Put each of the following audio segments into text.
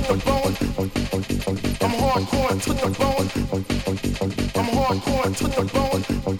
to the bone. I'm hardcore to the bone. I'm hardcore to the bone.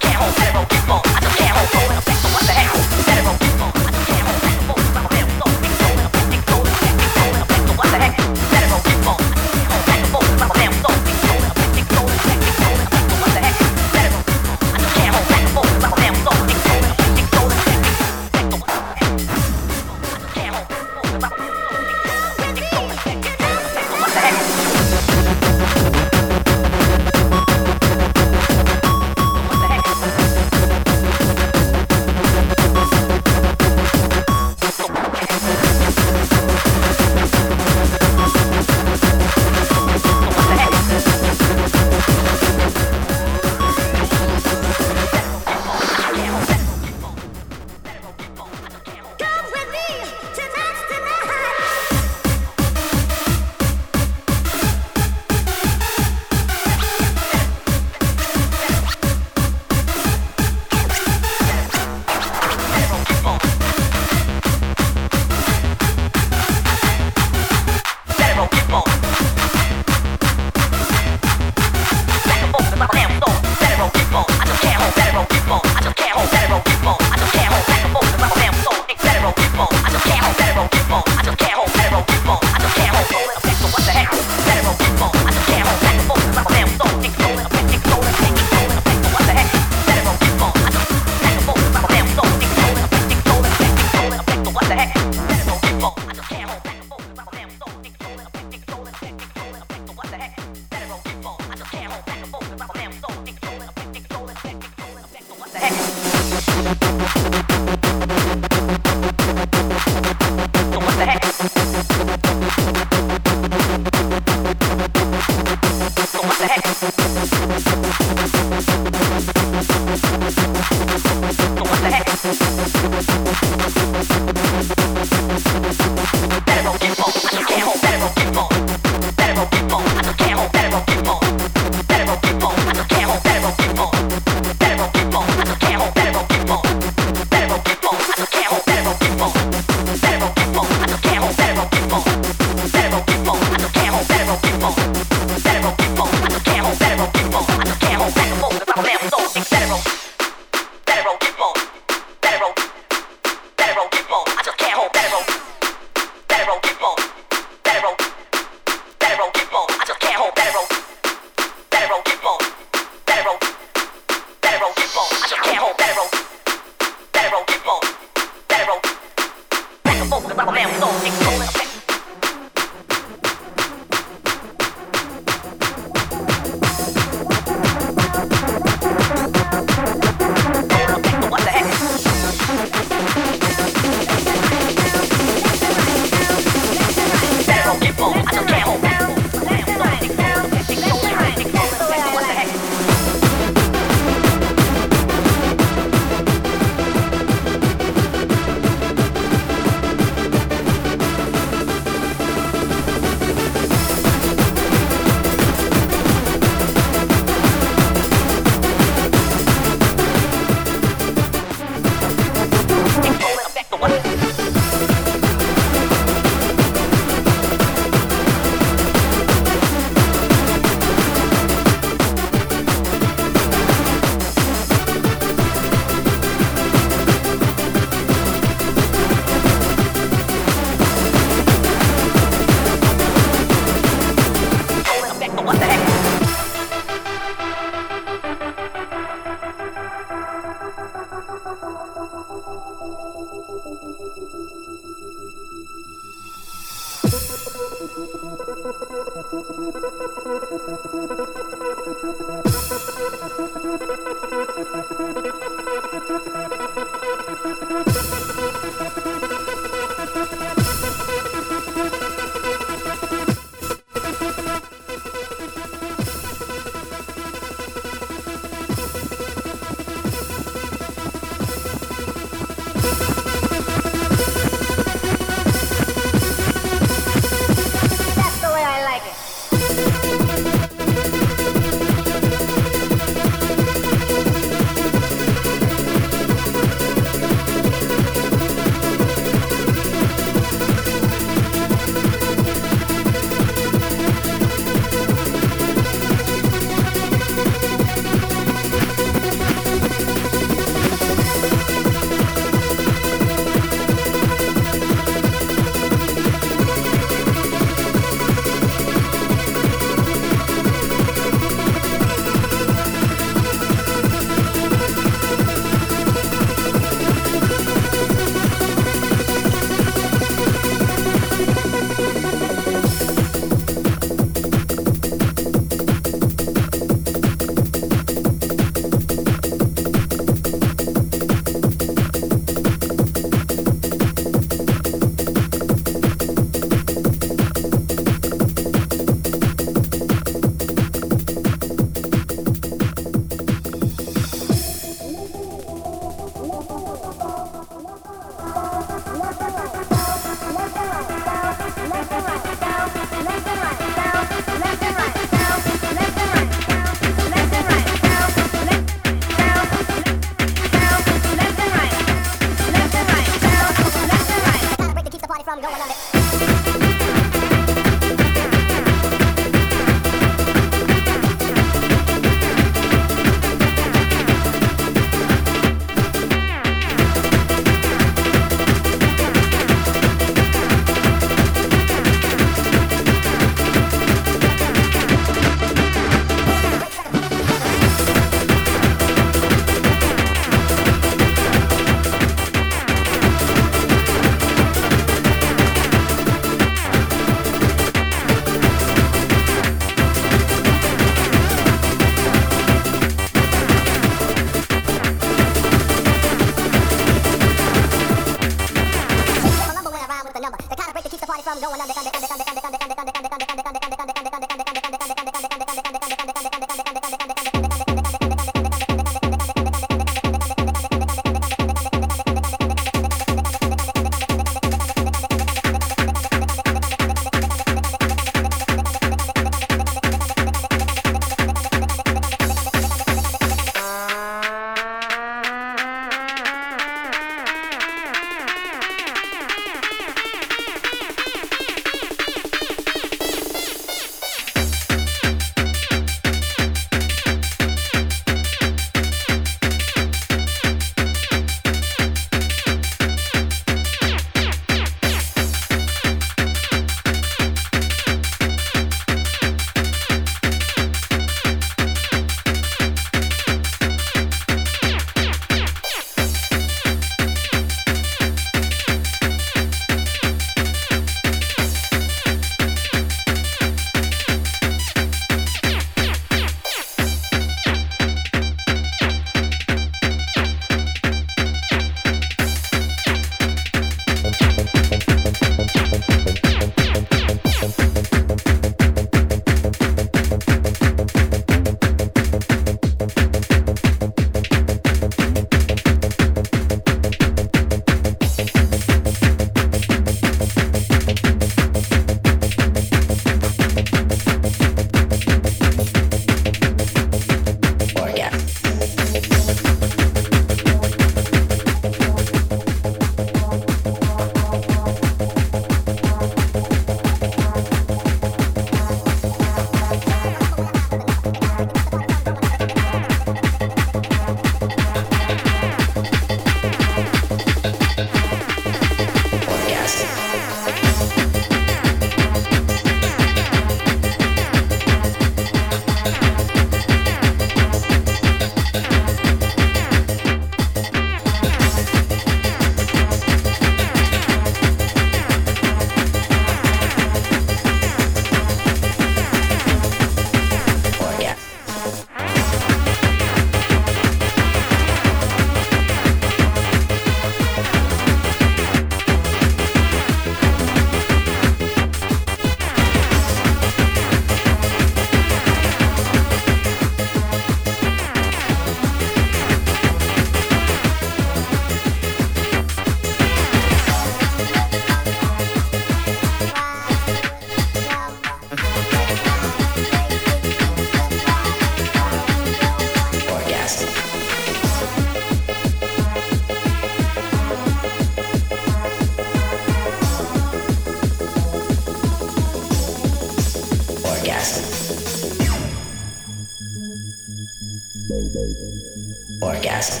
Orgasm.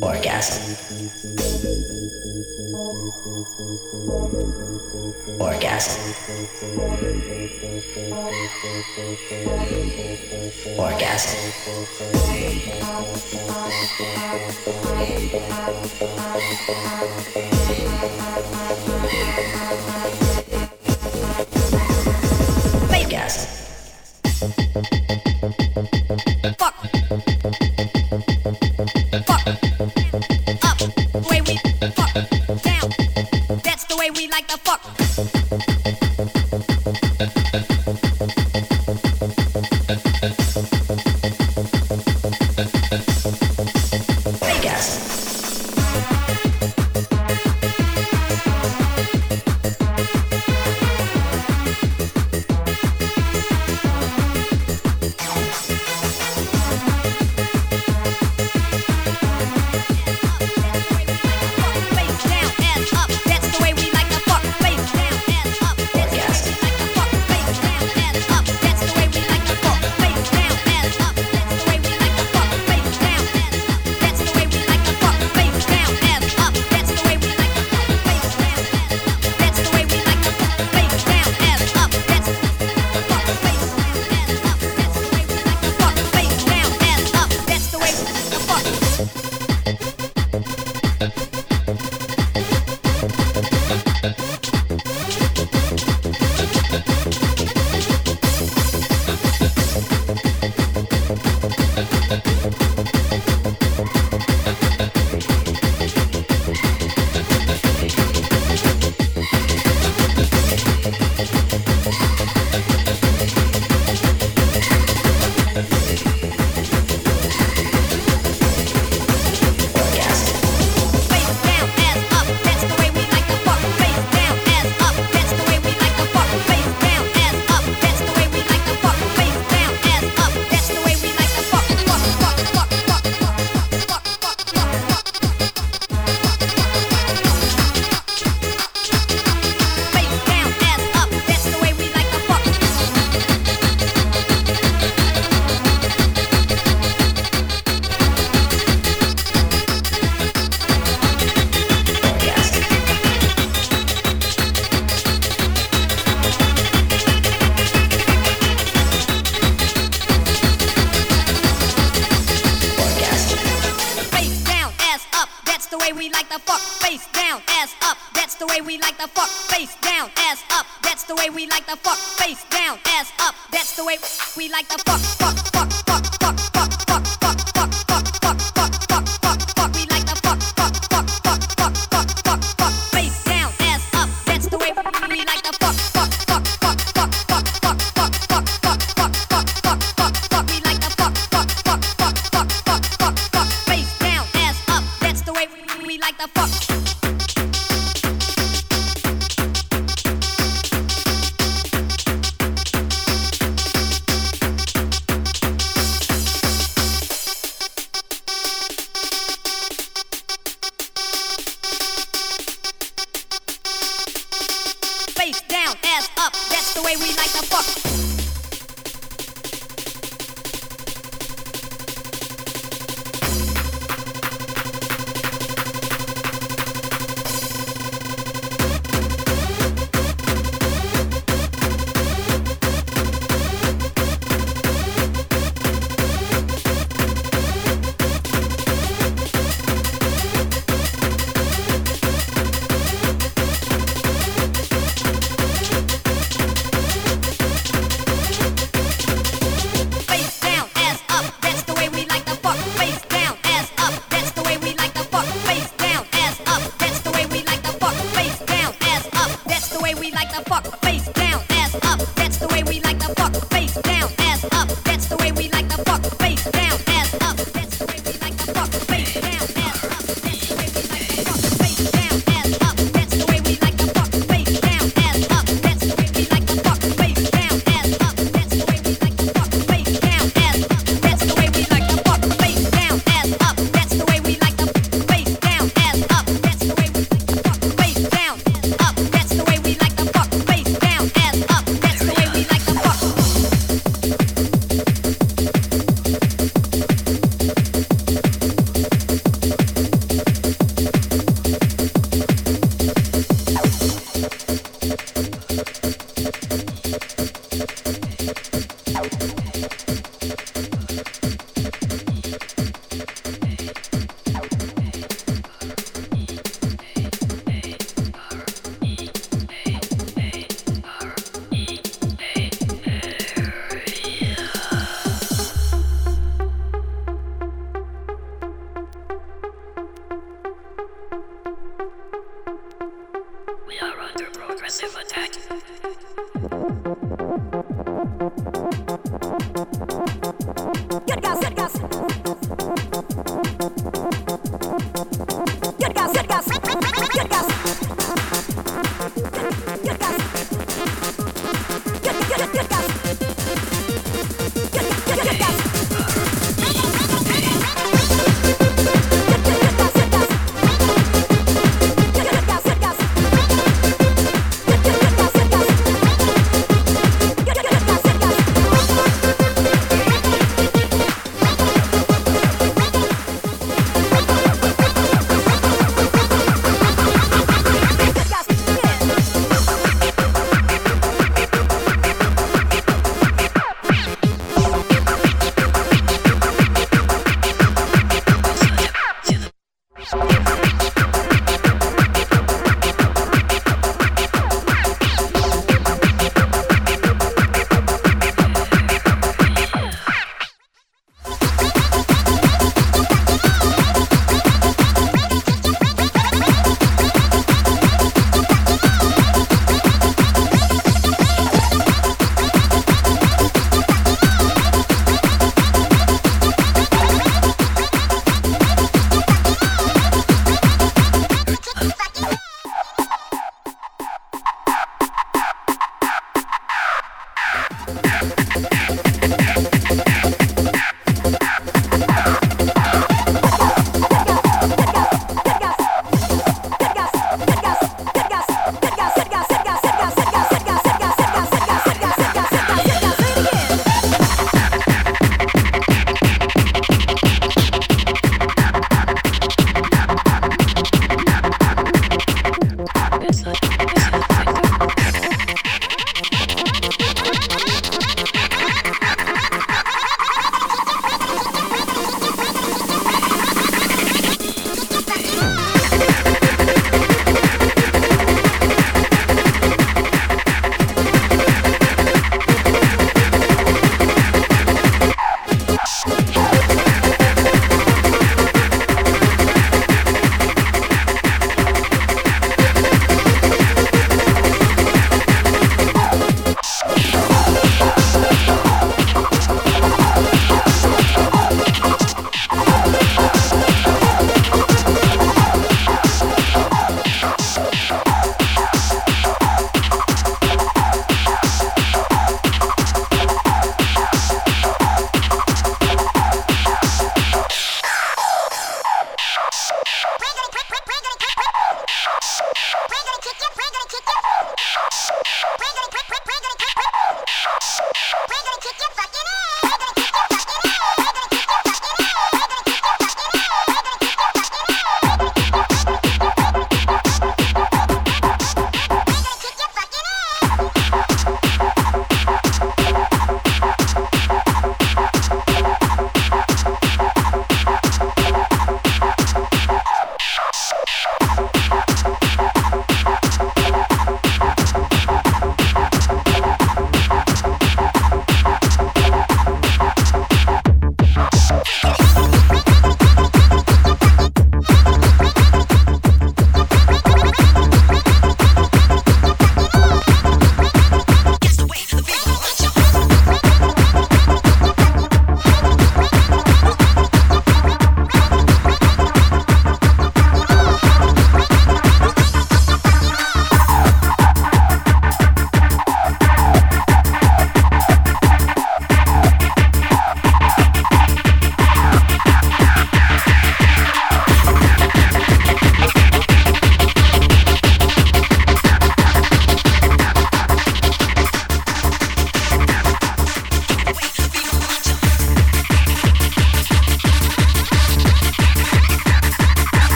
Orgasm. Orgasm. Orgasm. Orgasm.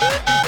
Woo!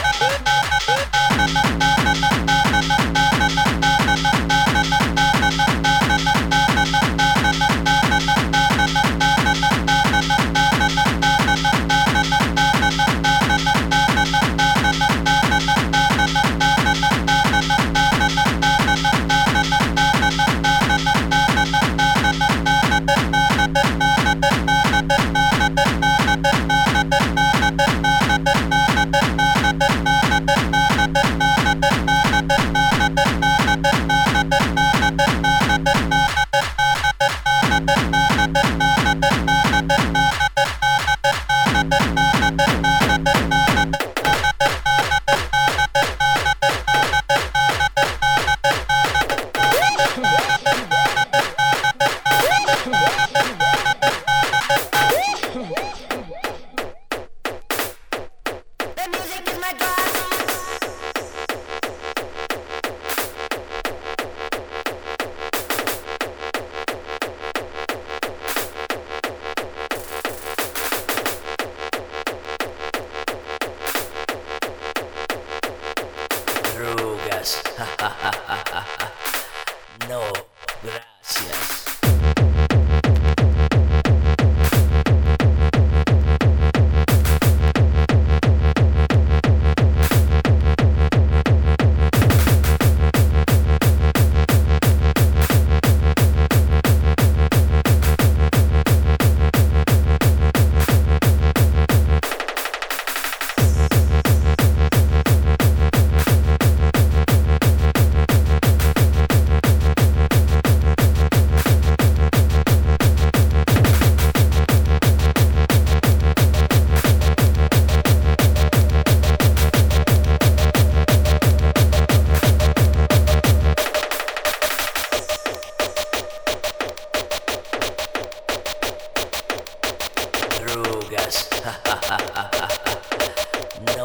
no,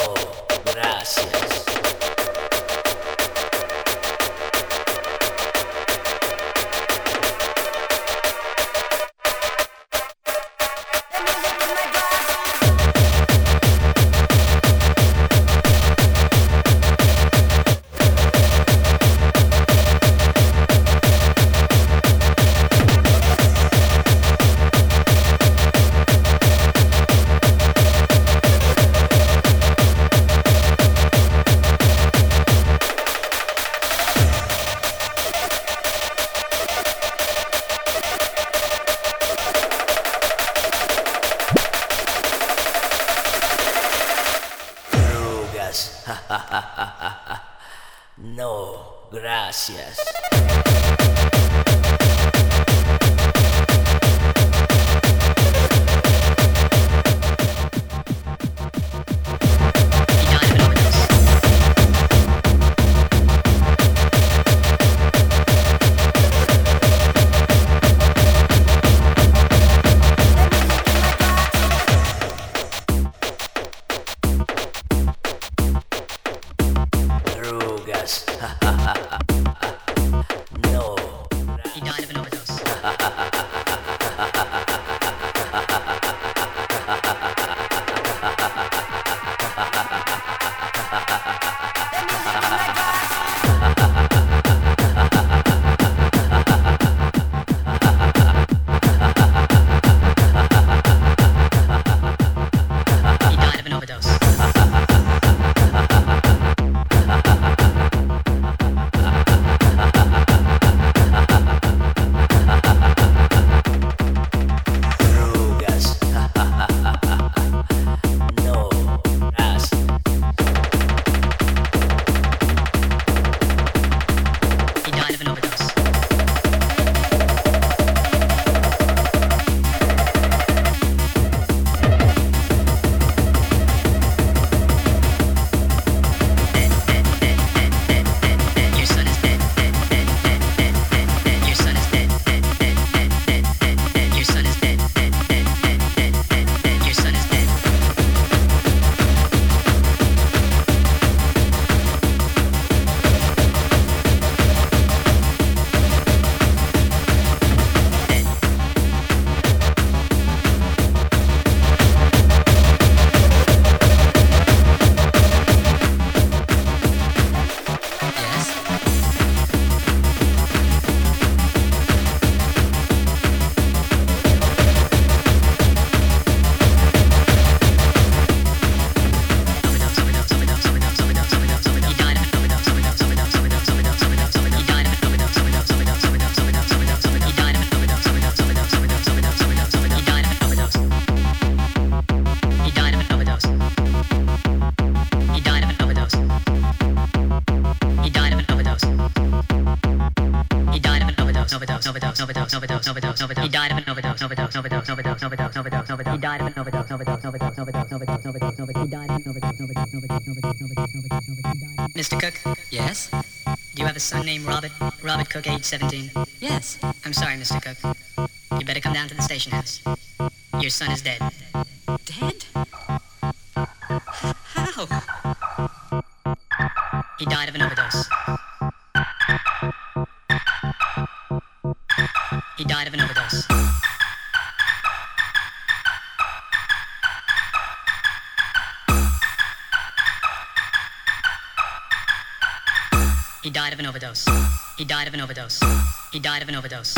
gracias. Son named Robert? Robert Cook, age 17? Yes. I'm sorry, Mr. Cook. You better come down to the station house. Your son is. Dead? Of an overdose. He died of an overdose.